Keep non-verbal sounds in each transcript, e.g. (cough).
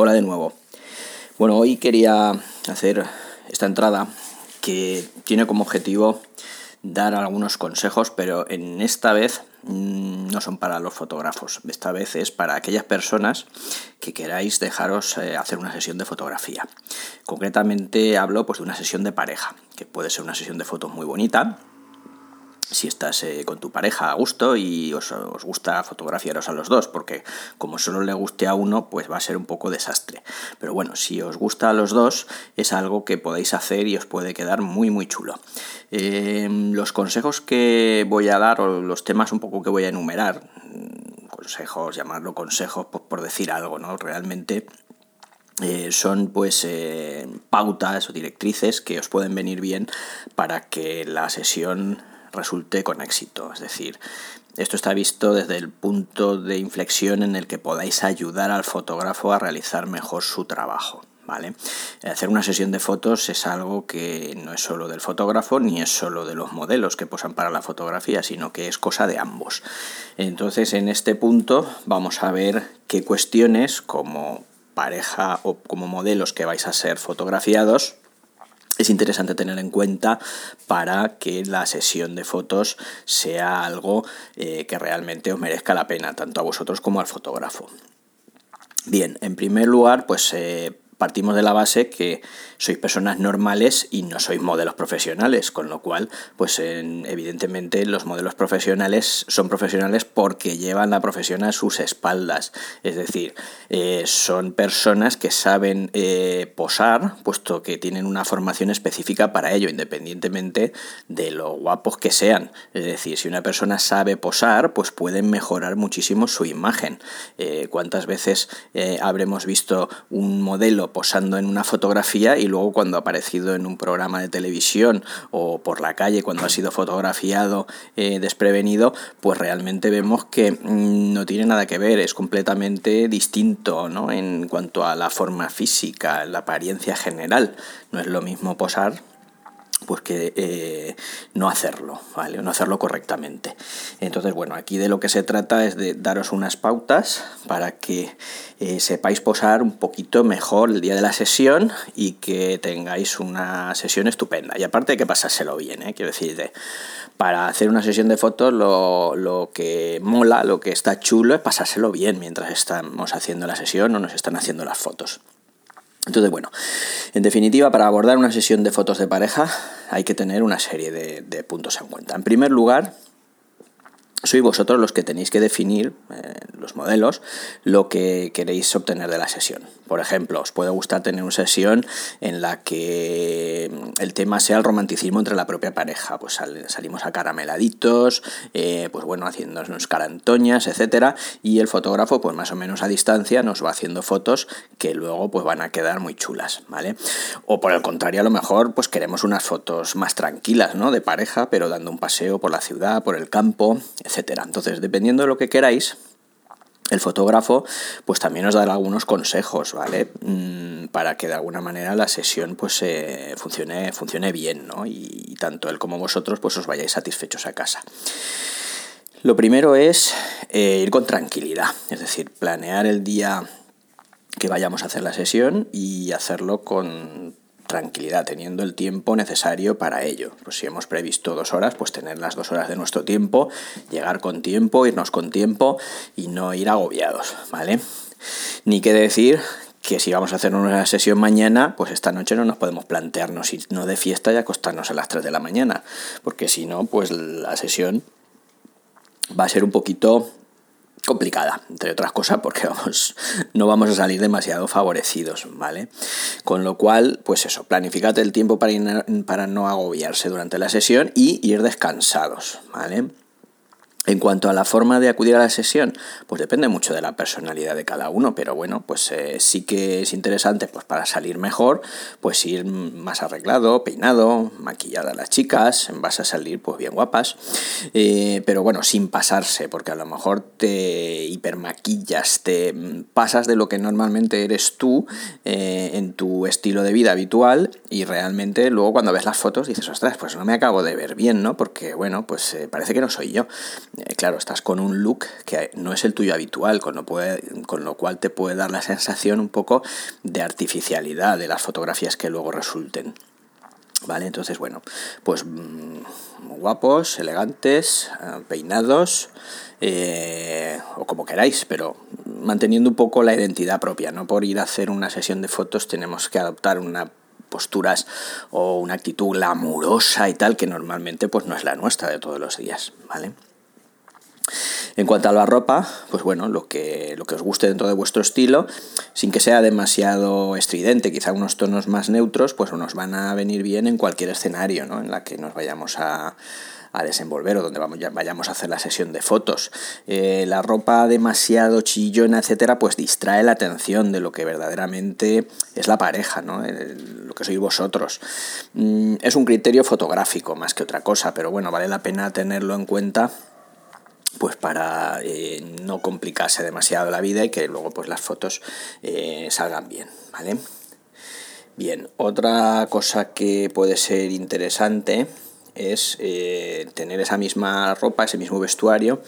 Hola de nuevo. Bueno, hoy quería hacer esta entrada que tiene como objetivo dar algunos consejos, pero en esta vez mm, no son para los fotógrafos, esta vez es para aquellas personas que queráis dejaros eh, hacer una sesión de fotografía. Concretamente hablo pues de una sesión de pareja, que puede ser una sesión de fotos muy bonita, si estás eh, con tu pareja a gusto y os, gusta fotografiaros a los dos, porque como solo le guste a uno, pues va a ser un poco desastre. Pero bueno, si os gusta a los dos, es algo que podéis hacer y os puede quedar muy muy chulo. Em, los consejos que voy a dar, o los temas un poco que voy a enumerar, mm, consejos, llamarlo consejos, pues por decir algo, ¿no? Realmente eh, son pues eh, pautas o directrices que os pueden venir bien para que la sesión resulte con éxito. Es decir, esto está visto desde el punto de inflexión en el que podáis ayudar al fotógrafo a realizar mejor su trabajo. ¿Vale? Hacer una sesión de fotos es algo que no es solo del fotógrafo ni es solo de los modelos que posan para la fotografía, sino que es cosa de ambos. Entonces, en este punto vamos a ver qué cuestiones como pareja o como modelos que vais a ser fotografiados es interesante tener en cuenta para que la sesión de fotos sea algo eh, que realmente os merezca la pena, tanto a vosotros como al fotógrafo. Bien, en primer lugar, pues eh, partimos de la base que sois personas normales y no sois modelos profesionales, con lo cual, pues evidentemente los modelos profesionales son profesionales porque llevan la profesión a sus espaldas, es decir, eh, son personas que saben eh, posar, puesto que tienen una formación específica para ello, independientemente de lo guapos que sean. Es decir, si una persona sabe posar, pues pueden mejorar muchísimo su imagen. Eh, ¿Cuántas veces habremos visto un modelo posando en una fotografía y luego cuando ha aparecido en un programa de televisión o por la calle cuando ha sido fotografiado eh, desprevenido, pues realmente vemos que mm, no tiene nada que ver, es completamente distinto ¿no? en cuanto a la forma física, la apariencia general. No es lo mismo posar pues que eh, no hacerlo, ¿vale? No hacerlo correctamente. Entonces, bueno, aquí de lo que se trata es de daros unas pautas para que eh, sepáis posar un poquito mejor el día de la sesión y que tengáis una sesión estupenda. Y aparte hay que pasárselo bien, ¿eh? Quiero decir, para hacer una sesión de fotos lo, lo que mola, lo que está chulo es pasárselo bien mientras estamos haciendo la sesión o nos están haciendo las fotos. Entonces, bueno, en definitiva, para abordar una sesión de fotos de pareja hay que tener una serie de, puntos en cuenta. En primer lugar, sois vosotros los que tenéis que definir, eh, los modelos, lo que queréis obtener de la sesión. Por ejemplo, os puede gustar tener una sesión en la que el tema sea el romanticismo entre la propia pareja. Pues salimos a carameladitos, eh, pues bueno, haciéndonos carantoñas, etcétera, y el fotógrafo, pues más o menos a distancia, nos va haciendo fotos que luego pues van a quedar muy chulas, ¿vale? O por el contrario, a lo mejor, pues queremos unas fotos más tranquilas, ¿no? De pareja, pero dando un paseo por la ciudad, por el campo, etcétera. Entonces, dependiendo de lo que queráis, el fotógrafo pues también os dará algunos consejos, ¿vale? Mm, para que de alguna manera la sesión pues eh, funcione, funcione bien, ¿no? Y, tanto él como vosotros pues os vayáis satisfechos a casa. Lo primero es eh, ir con tranquilidad, es decir, planear el día que vayamos a hacer la sesión y hacerlo con tranquilidad, teniendo el tiempo necesario para ello. Pues si hemos previsto dos horas, pues tener las dos horas de nuestro tiempo, llegar con tiempo, irnos con tiempo y no ir agobiados, ¿vale? Ni que decir que si vamos a hacer una sesión mañana, pues esta noche no nos podemos plantearnos no de fiesta y acostarnos a las 3 de la mañana, porque si no, pues la sesión va a ser un poquito complicada, entre otras cosas, porque vamos, no vamos a salir demasiado favorecidos, ¿vale? Con lo cual, pues eso, planificate el tiempo para, para no agobiarse durante la sesión y ir descansados, ¿vale? En cuanto a la forma de acudir a la sesión, pues depende mucho de la personalidad de cada uno, pero bueno, pues eh, sí que es interesante, pues para salir mejor, pues ir más arreglado, peinado, maquillada a las chicas, vas a salir pues bien guapas, eh, pero bueno, sin pasarse, porque a lo mejor te hipermaquillas, te pasas de lo que normalmente eres tú eh, en tu estilo de vida habitual y realmente luego cuando ves las fotos dices, ostras, pues no me acabo de ver bien, ¿no? Porque bueno, pues parece que no soy yo. Eh, claro, estás con un look que no es el tuyo habitual, con lo, con lo cual te puede dar la sensación un poco de artificialidad de las fotografías que luego resulten. ¿Vale? Entonces, bueno, pues mm, guapos, elegantes, eh, peinados, eh, o como queráis, pero manteniendo un poco la identidad propia, no por ir a hacer una sesión de fotos tenemos que adoptar una posturas o una actitud glamurosa y tal que normalmente pues no es la nuestra de todos los días, ¿vale? En cuanto a la ropa, pues bueno, lo que, lo que os guste dentro de vuestro estilo, sin que sea demasiado estridente, quizá unos tonos más neutros, pues nos van a venir bien en cualquier escenario, ¿no? En la que nos vayamos a, a desenvolver o donde vayamos a hacer la sesión de fotos. Eh, la ropa demasiado chillona, etcétera, pues distrae la atención de lo que verdaderamente es la pareja, ¿no? lo que sois vosotros. Mm, es un criterio fotográfico más que otra cosa, pero bueno, vale la pena tenerlo en cuenta pues para eh, no complicarse demasiado la vida y que luego pues las fotos eh, salgan bien, ¿vale? Bien, otra cosa que puede ser interesante es eh, tener esa misma ropa, ese mismo vestuario,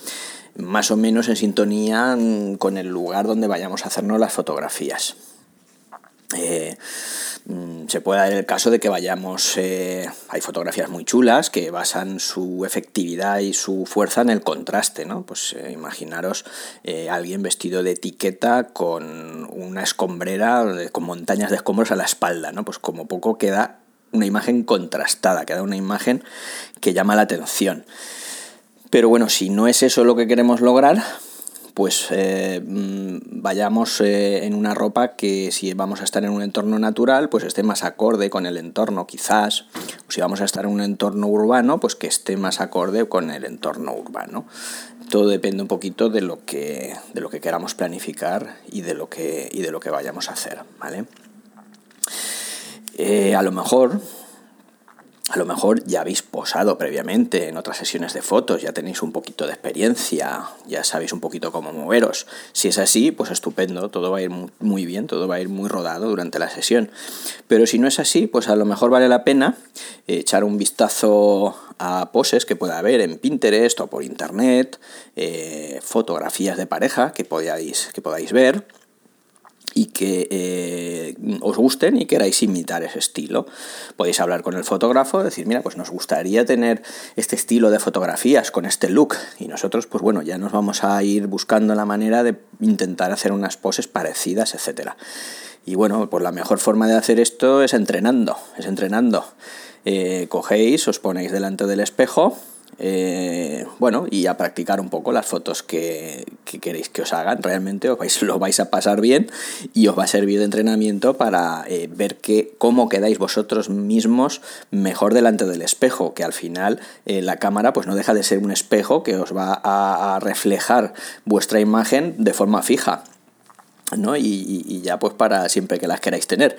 más o menos en sintonía con el lugar donde vayamos a hacernos las fotografías. Mm, se puede dar el caso de que vayamos, eh, hay fotografías muy chulas que basan su efectividad y su fuerza en el contraste, ¿no? Pues imaginaros alguien vestido de etiqueta con una escombrera, con montañas de escombros a la espalda, ¿no? Pues como poco queda una imagen contrastada, queda una imagen que llama la atención. Pero bueno, si no es eso lo que queremos lograr, pues eh, mm, vayamos eh, en una ropa que si vamos a estar en un entorno natural, pues esté más acorde con el entorno quizás, o si vamos a estar en un entorno urbano, pues que esté más acorde con el entorno urbano. Todo depende un poquito de lo que, de lo que queramos planificar y de lo que, y de lo que vayamos a hacer, ¿vale? Eh, a lo mejor a lo mejor ya habéis posado previamente en otras sesiones de fotos, ya tenéis un poquito de experiencia, ya sabéis un poquito cómo moveros. Si es así, pues estupendo, todo va a ir muy bien, todo va a ir muy rodado durante la sesión. Pero si no es así, pues a lo mejor vale la pena echar un vistazo a poses que pueda haber en Pinterest o por internet, eh, fotografías de pareja que podáis, que podáis ver y que eh, os gusten y queráis imitar ese estilo. Podéis hablar con el fotógrafo, decir, mira, pues nos gustaría tener este estilo de fotografías con este look. Y nosotros, pues bueno, ya nos vamos a ir buscando la manera de intentar hacer unas poses parecidas, etc. Y bueno, pues la mejor forma de hacer esto es entrenando, es entrenando. Eh, cogéis, os ponéis delante del espejo, eh, bueno, y a practicar un poco las fotos que, queréis que os hagan. Realmente os (laughs) lo vais a pasar bien y os va a servir de entrenamiento para eh, ver que, cómo quedáis vosotros mismos mejor delante del espejo, que al final eh, la cámara pues no deja de ser un espejo que os va a reflejar vuestra imagen de forma fija. ¿No? Y, ya pues para siempre que las queráis tener.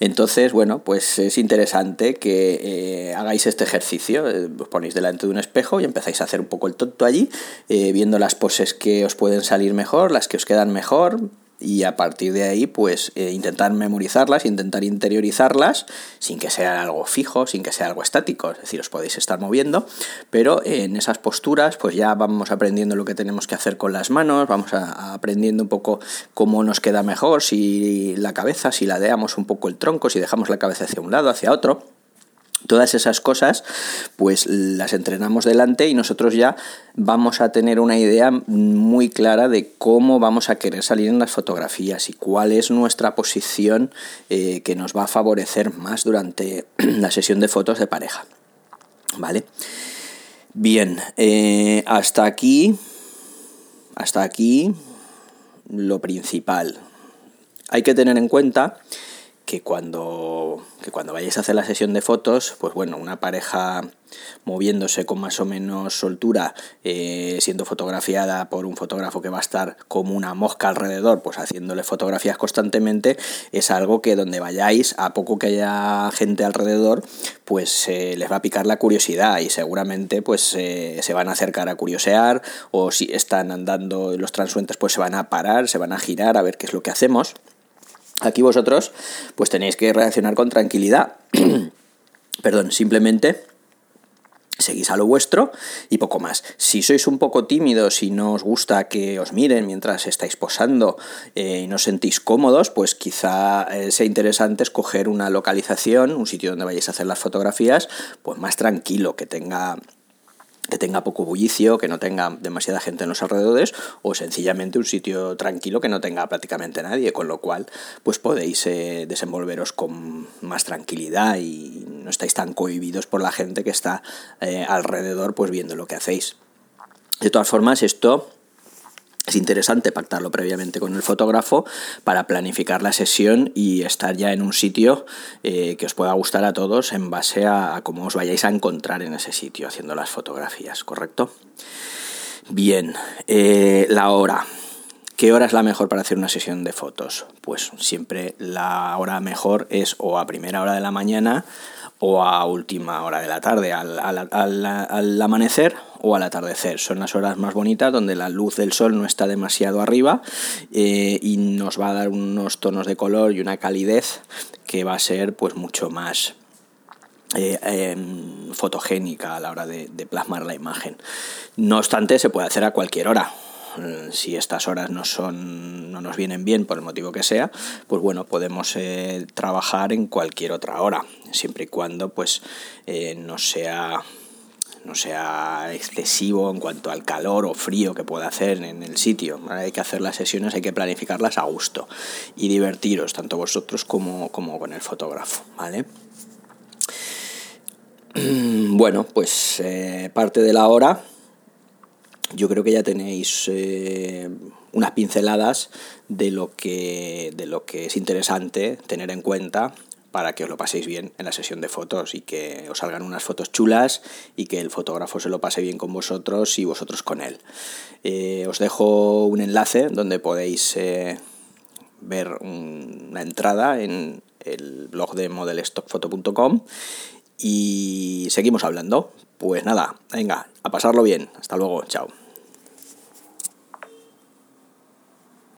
Entonces, bueno, pues es interesante que eh, hagáis este ejercicio, eh, os ponéis delante de un espejo y empezáis a hacer un poco el tonto allí, eh, viendo las poses que os pueden salir mejor, las que os quedan mejor, y a partir de ahí pues eh, intentar memorizarlas, intentar interiorizarlas sin que sea algo fijo, sin que sea algo estático, es decir, os podéis estar moviendo, pero en esas posturas pues ya vamos aprendiendo lo que tenemos que hacer con las manos, vamos a, aprendiendo un poco cómo nos queda mejor, si la cabeza, si ladeamos un poco el tronco, si dejamos la cabeza hacia un lado, hacia otro. Todas esas cosas, pues las entrenamos delante y nosotros ya vamos a tener una idea muy clara de cómo vamos a querer salir en las fotografías y cuál es nuestra posición eh, que nos va a favorecer más durante (clears throat) la sesión de fotos de pareja. ¿Vale? Bien, eh, hasta aquí, hasta aquí lo principal. Hay que tener en cuenta que cuando, que cuando vayáis a hacer la sesión de fotos, pues bueno, una pareja moviéndose con más o menos soltura, eh, siendo fotografiada por un fotógrafo que va a estar como una mosca alrededor, pues haciéndole fotografías constantemente, es algo que donde vayáis, a poco que haya gente alrededor, pues eh, les va a picar la curiosidad y seguramente pues eh, se van a acercar a curiosear o si están andando los transuentes pues se van a parar, se van a girar a ver qué es lo que hacemos. Aquí vosotros pues tenéis que reaccionar con tranquilidad. (clears throat) Perdón, simplemente seguís a lo vuestro y poco más. Si sois un poco tímidos y no os gusta que os miren mientras estáis posando eh, y no os sentís cómodos, pues quizá eh, sea interesante escoger una localización, un sitio donde vayáis a hacer las fotografías, pues más tranquilo, que tenga que tenga poco bullicio, que no tenga demasiada gente en los alrededores, o sencillamente un sitio tranquilo que no tenga prácticamente nadie, con lo cual pues podéis eh, desenvolveros con más tranquilidad y no estáis tan cohibidos por la gente que está eh, alrededor pues viendo lo que hacéis. De todas formas, esto es interesante pactarlo previamente con el fotógrafo para planificar la sesión y estar ya en un sitio eh, que os pueda gustar a todos en base a, cómo os vayáis a encontrar en ese sitio haciendo las fotografías, ¿correcto? Bien, eh, la hora. ¿Qué hora es la mejor para hacer una sesión de fotos? Pues siempre la hora mejor es o a primera hora de la mañana o a última hora de la tarde, al, al, amanecer o al atardecer. Son las horas más bonitas donde la luz del sol no está demasiado arriba eh, y nos va a dar unos tonos de color y una calidez que va a ser pues mucho más eh, em, fotogénica a la hora de, de plasmar la imagen. No obstante, se puede hacer a cualquier hora si estas horas no son no nos vienen bien por el motivo que sea pues bueno podemos eh, trabajar en cualquier otra hora siempre y cuando pues eh, no sea no sea excesivo en cuanto al calor o frío que pueda hacer en el sitio. Hay que hacer las sesiones, hay que planificarlas a gusto y divertiros, tanto vosotros como, como con el fotógrafo, ¿vale? (clears throat) Bueno, pues eh, parte de la hora yo creo que ya tenéis eh, unas pinceladas de lo, que, de lo que es interesante tener en cuenta para que os lo paséis bien en la sesión de fotos y que os salgan unas fotos chulas y que el fotógrafo se lo pase bien con vosotros y vosotros con él. Eh, os dejo un enlace donde podéis eh, ver una entrada en el blog de modelstockfoto.com y seguimos hablando. Pues nada, venga, a pasarlo bien. Hasta luego, chao.